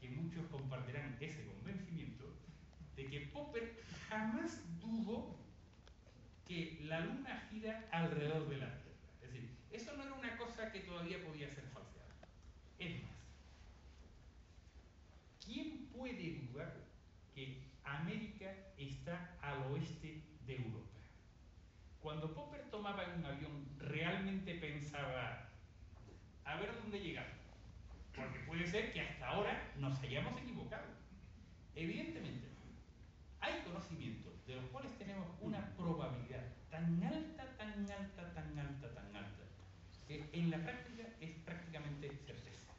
que muchos compartirán ese convencimiento, de que Popper jamás dudó que la luna gira alrededor de la Tierra. Es decir, eso no era una cosa que todavía podía ser falseada. Es más, ¿quién puede dudar que América está al oeste de Europa? Cuando Popper tomaba un avión, realmente pensaba, a ver dónde llegamos. Porque puede ser que hasta ahora nos hayamos equivocado. Evidentemente, hay conocimientos de los cuales tenemos una probabilidad tan alta, tan alta, tan alta, tan alta, que en la práctica es prácticamente certeza.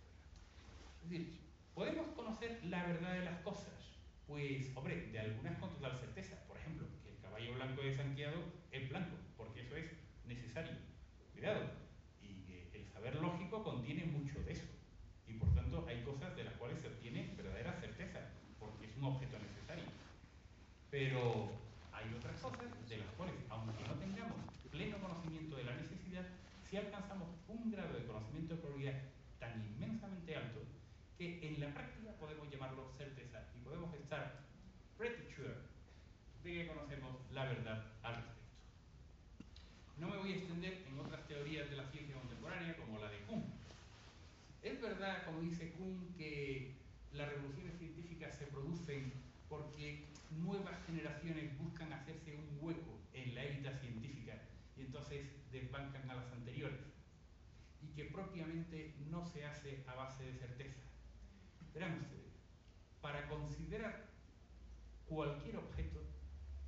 Es decir, podemos conocer la verdad de las cosas, pues, hombre, de algunas con total certeza. Por ejemplo, que el caballo blanco de Santiago es blanco, porque eso es necesario. Cuidado. Y que el saber lógico contiene mucho de eso. Y por tanto hay cosas de las cuales se obtiene verdadera certeza, porque es un objeto necesario. Pero hay otras cosas de las cuales, aunque no tengamos pleno conocimiento de la necesidad, si alcanzamos un grado de conocimiento de probabilidad que en la práctica podemos llamarlo certeza y podemos estar pretty sure de que conocemos la verdad al respecto. No me voy a extender en otras teorías de la ciencia contemporánea como la de Kuhn. Es verdad, como dice Kuhn, que las revoluciones científicas se producen porque nuevas generaciones buscan hacerse un hueco en la élite científica y entonces desbancan a las anteriores, y que propiamente no se hace a base de certeza. Para considerar cualquier objeto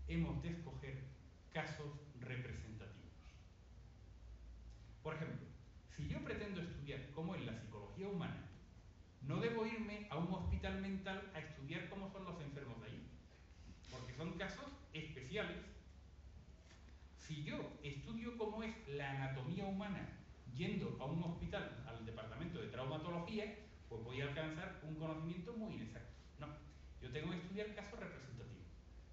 hemos de escoger casos representativos. Por ejemplo, si yo pretendo estudiar cómo es la psicología humana, no debo irme a un hospital mental a estudiar cómo son los enfermos de allí, porque son casos especiales. Si yo estudio cómo es la anatomía humana yendo a un hospital, al departamento de traumatología, pues voy a alcanzar un conocimiento muy inexacto. No, yo tengo que estudiar casos representativos.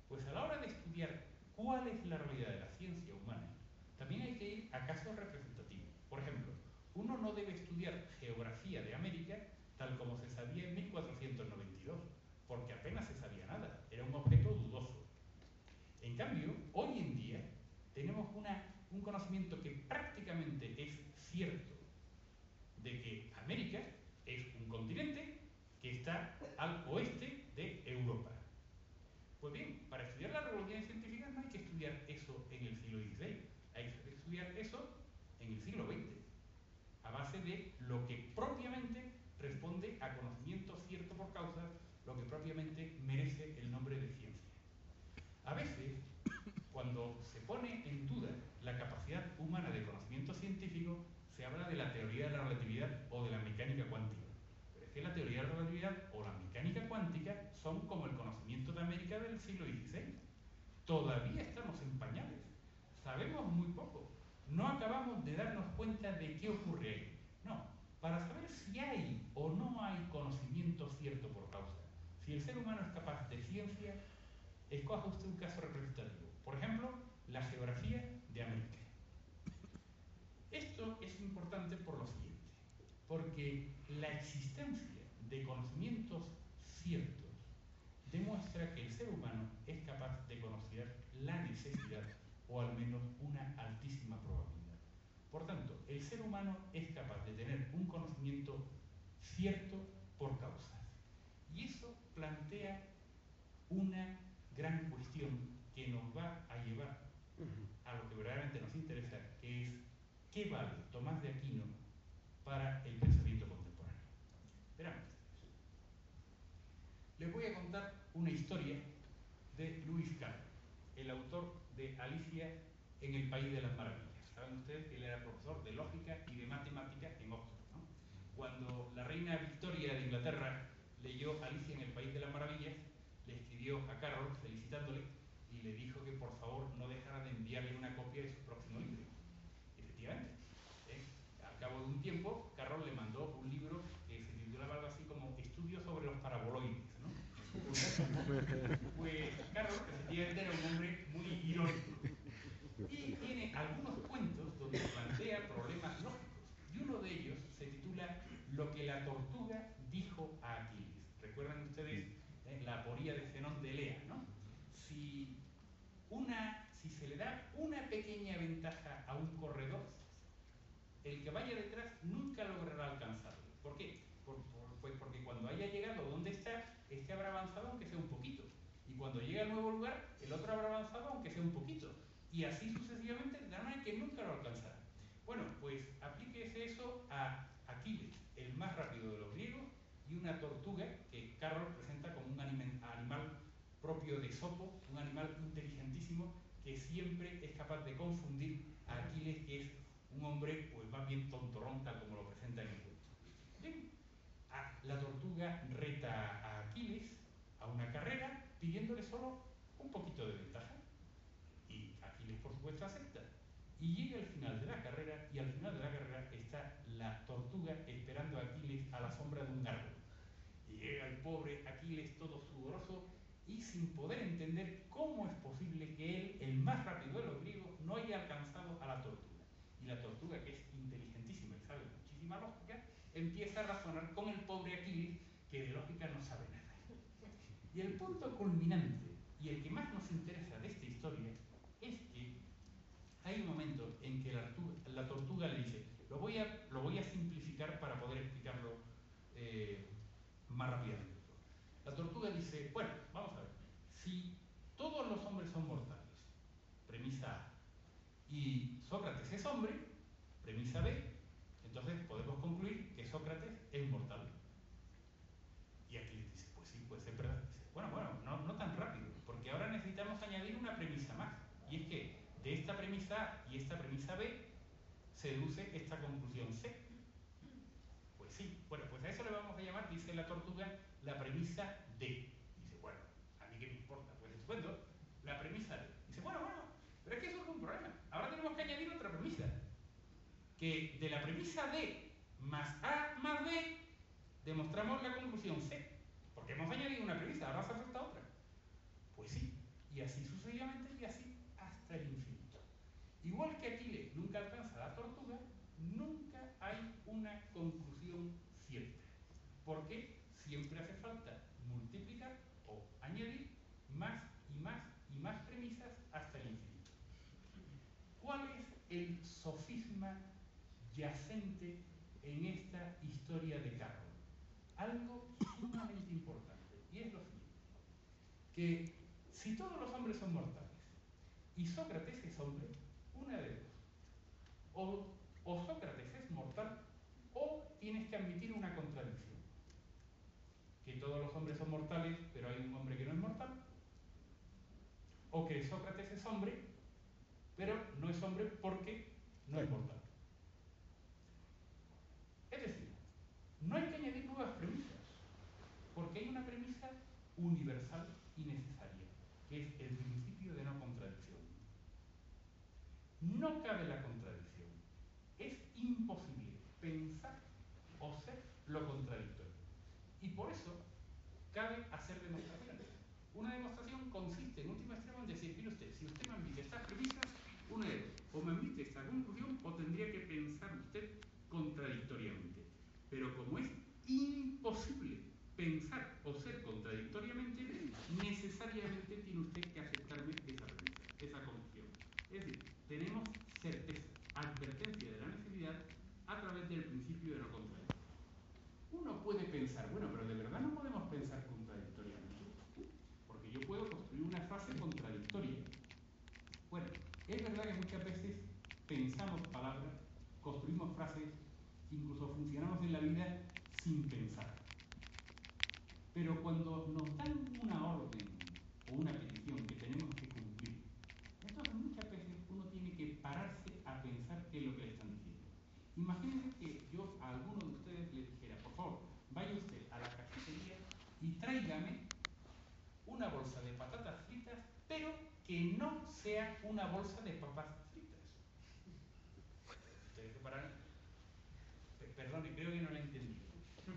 Pues a la hora de estudiar cuál es la realidad de la ciencia humana, también hay que ir a casos representativos. Por ejemplo, uno no debe estudiar geografía de América tal como se sabía en 1492, porque apenas se sabía nada, era un objeto dudoso. En cambio, hoy en día tenemos un conocimiento que prácticamente es cierto de que América continente que está al oeste de Europa. Pues bien, para estudiar la revolución científica no hay que estudiar eso en el siglo XVI, hay que estudiar eso en el siglo XX, a base de lo que propiamente responde a conocimiento cierto por causa, lo que propiamente merece el nombre de ciencia. A veces, cuando se pone en duda la capacidad humana de conocimiento científico, se habla de la teoría de la relatividad o de la mecánica cuántica. Que la teoría de la relatividad o la mecánica cuántica son como el conocimiento de América del siglo XVI. Todavía estamos en pañales. Sabemos muy poco. No acabamos de darnos cuenta de qué ocurre ahí. No, para saber si hay o no hay conocimiento cierto por causa. Si el ser humano es capaz de ciencia, escoja usted un caso representativo. Por ejemplo, la geografía de América. Esto es importante por lo siguiente, porque la existencia de conocimientos ciertos demuestra que el ser humano es capaz de conocer la necesidad o al menos una altísima probabilidad. Por tanto, el ser humano es capaz de tener un conocimiento cierto por causas. Y eso plantea una gran cuestión que nos va a llevar a lo que verdaderamente nos interesa, que es qué vale Tomás de Aquino para el pensamiento contemporáneo. Verán Les voy a contar una historia de Luis Carlos, el autor de Alicia en el País de las Maravillas. Saben ustedes él era profesor de lógica y de matemática en Oxford. Cuando la reina Victoria de Inglaterra leyó Alicia en el País de las Maravillas, le escribió a Carroll felicitándole y le dijo que por favor no dejara de enviarle una copia de su próximo libro. Efectivamente, ¿eh? al cabo de un tiempo, Carroll le mandó un libro que se titulaba algo así como Estudios sobre los paraboloides. ¿no? Pues Carroll efectivamente era un hombre muy irónico y tiene algunos cuentos donde plantea problemas lógicos. Y uno de ellos se titula Lo que la tortuga dijo a Aquiles. ¿Recuerdan ustedes la aporía de Zenón de Lea? ¿no? Si, una, si se le da una pequeña ventaja a un corredor, el que vaya detrás nunca logrará alcanzarlo. ¿Por qué? pues porque cuando haya llegado donde está, este habrá avanzado aunque sea un poquito. Cuando llegue al nuevo lugar, el otro habrá avanzado aunque sea un poquito y así sucesivamente, de manera que nunca lo alcanzará. Bueno, pues aplíquese eso a Aquiles, el más rápido de los griegos, y una tortuga que Carlos presenta como un animal propio de Sopo, un animal inteligentísimo que siempre es capaz de confundir a Aquiles, que es un hombre pues más bien tontorrón, tal como lo presenta en el cuento. Bien, la tortuga reta a Aquiles a una carrera pidiéndole solo un poquito de ventaja por supuesto acepta. Y llega al final de la carrera y al final de la carrera está la tortuga esperando a Aquiles a la sombra de un árbol. Y llega el pobre Aquiles todo sudoroso y sin poder entender cómo es posible que él, el más rápido de los griegos, no haya alcanzado a la tortuga. Y la tortuga, que es inteligentísima y sabe muchísima lógica, empieza a razonar con el pobre Aquiles, que de lógica no sabe. Y el punto culminante, y el que más nos interesa de esta historia, es que hay un momento en que la, tortuga le dice, lo voy, a, lo voy a simplificar para poder explicarlo eh, más rápidamente. La tortuga dice, bueno, vamos a ver, si todos los hombres son mortales, premisa A, y Sócrates es hombre, premisa B, entonces podemos concluir que Sócrates es mortal. Y aquí dice, pues sí, puede ser verdad. Bueno, bueno, no, no tan rápido, porque ahora necesitamos añadir una premisa más. Y es que de esta premisa A y esta premisa B se deduce esta conclusión C. Pues sí, bueno, pues a eso le vamos a llamar, dice la tortuga, la premisa D. Dice, bueno, a mí qué me importa, pues estupendo, la premisa D. Dice, bueno, bueno, pero es que eso es un problema. Ahora tenemos que añadir otra premisa. Que de la premisa D más A más B demostramos la conclusión C. Porque hemos añadido una premisa, ahora hace falta otra. Pues sí, y así sucesivamente hasta el infinito. Igual que Aquiles nunca alcanza la tortuga, nunca hay una conclusión cierta. Porque siempre hace falta multiplicar o añadir más y más y más premisas hasta el infinito. ¿Cuál es el sofisma yacente en esta historia de Carlos? Algo sumamente importante, y es lo siguiente, que si todos los hombres son mortales y Sócrates es hombre, una de dos. O, o Sócrates es mortal o tienes que admitir una contradicción. Que todos los hombres son mortales, pero hay un hombre que no es mortal. O que Sócrates es hombre pero no es hombre porque no es mortal. Es decir, no hay que añadir nuevas premisas, porque hay una premisa universal y necesaria, que es el principio de no contradicción. No cabe la contradicción. Es imposible pensar o ser lo contradictorio. Y por eso cabe hacer demostraciones. Una demostración consiste en última extremo en decir, mire usted, si usted me admite estas premisas, una de o me admite esta conclusión o tendría que pensar usted contradictoriamente. Pero como es imposible pensar o ser contradictoriamente, necesariamente tiene usted que aceptarme esa premisa, esa conclusión. Tenemos certeza, advertencia de la necesidad a través del principio de no contradicción. Uno puede pensar, bueno, pero de verdad no podemos pensar contradictoriamente, porque yo puedo construir una frase contradictoria. Bueno, es verdad que muchas veces pensamos palabras, construimos frases, incluso funcionamos en la vida sin pensar. Pero cuando nos dan una orden o una petición que tenemos que cumplir, entonces muchas veces uno tiene que pararse a pensar qué es lo que le están diciendo. Imagínense que yo a alguno de ustedes le dijera, por favor, vaya usted a la cafetería y tráigame una bolsa de patatas fritas, pero que no sea una bolsa de papas fritas. Perdón, creo que no entendido.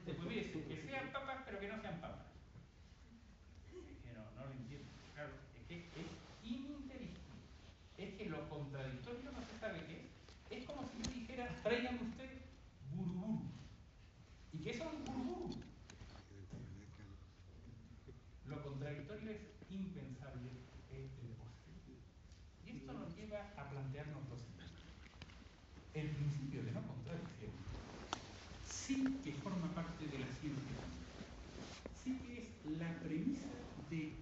Pues mire, que sean papas, pero que no sean papas. Es que no, no lo entiendo. Claro, es que es ininteligible. Es que lo contradictorio no se sabe qué es. Es como si yo dijera, traigan ustedes buruburu. ¿Y qué son buruburu? Lo contradictorio es impensable y esto nos lleva a plantearnos lo siguiente. El principio de no contradicción sí que forma parte de la ciencia, sí que es la premisa de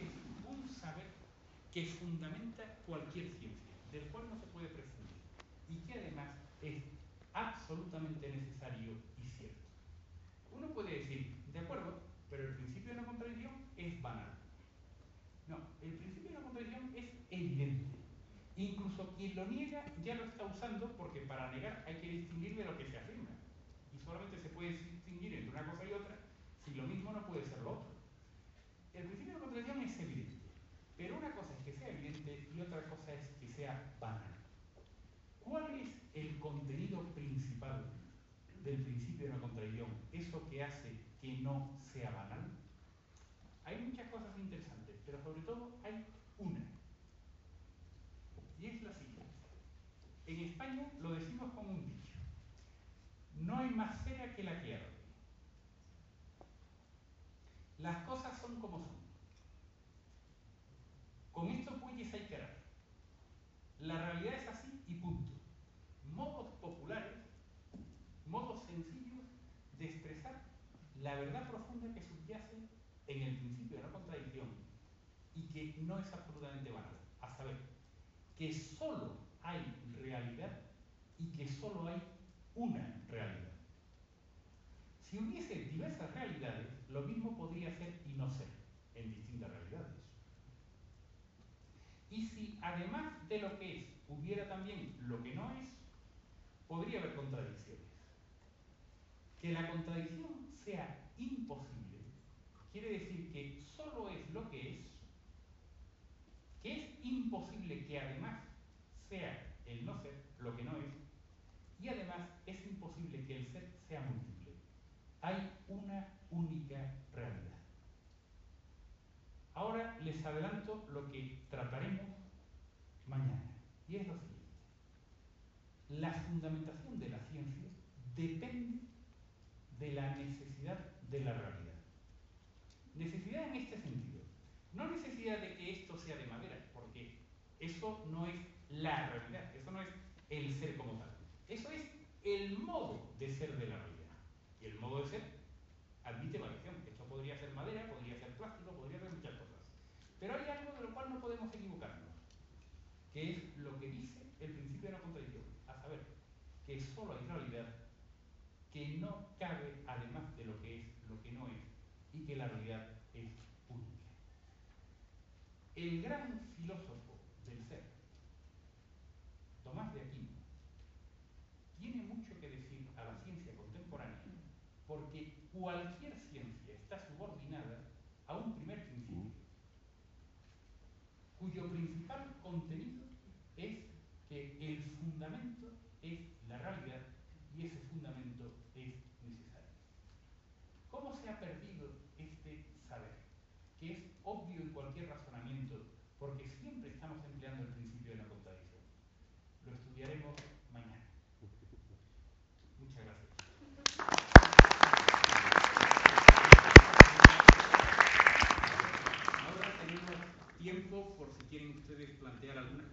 es un saber que fundamenta cualquier ciencia, del cual no se puede prescindir y que además es absolutamente necesario y cierto. Uno puede decir, de acuerdo, pero el principio de no contradicción es banal. No, el principio de no contradicción es evidente. Incluso quien lo niega ya lo está usando porque para negar hay que distinguir de lo que se afirma. Y solamente se puede distinguir entre una cosa y otra lo mismo no puede ser lo otro. El principio de contradicción es evidente. Pero una cosa es que sea evidente y otra cosa es que sea banal. ¿Cuál es el contenido principal del principio de no contradicción? Eso que hace que no sea banal? Hay muchas cosas interesantes, pero sobre todo hay una. Y es la siguiente. En España lo decimos como un dicho. No hay más cera que la arde. Las cosas son como son. Con estos bueyes hay que arar. La realidad es así y punto. Modos populares, modos sencillos de expresar la verdad profunda que subyace en el principio de la contradicción y que no es absolutamente banal. a saber, que solo hay realidad y que solo hay una realidad. Si hubiese diversas realidades, lo mismo podría ser y no ser en distintas realidades. Y si además de lo que es hubiera también lo que no es, podría haber contradicciones. Que la contradicción sea imposible quiere decir que solo es lo que es, que es imposible que además sea el no ser lo que no es, y además es imposible que el ser sea múltiple. Hay una única realidad. Ahora les adelanto lo que trataremos mañana, y es lo siguiente. La fundamentación de la ciencia depende de la necesidad de la realidad. Necesidad en este sentido. No necesidad de que esto sea de madera, porque eso no es la realidad, eso no es el ser como tal. Eso es el modo de ser de la realidad. Y el modo de ser admite variación. Esto podría ser madera, podría ser plástico, podría ser muchas cosas. Pero hay algo de lo cual no podemos equivocarnos, que es lo que dice el principio de la contradicción, a saber, que solo hay realidad que no cabe además de lo que es lo que no es y que la realidad es única. El gran cualquier ustedes plantear algunas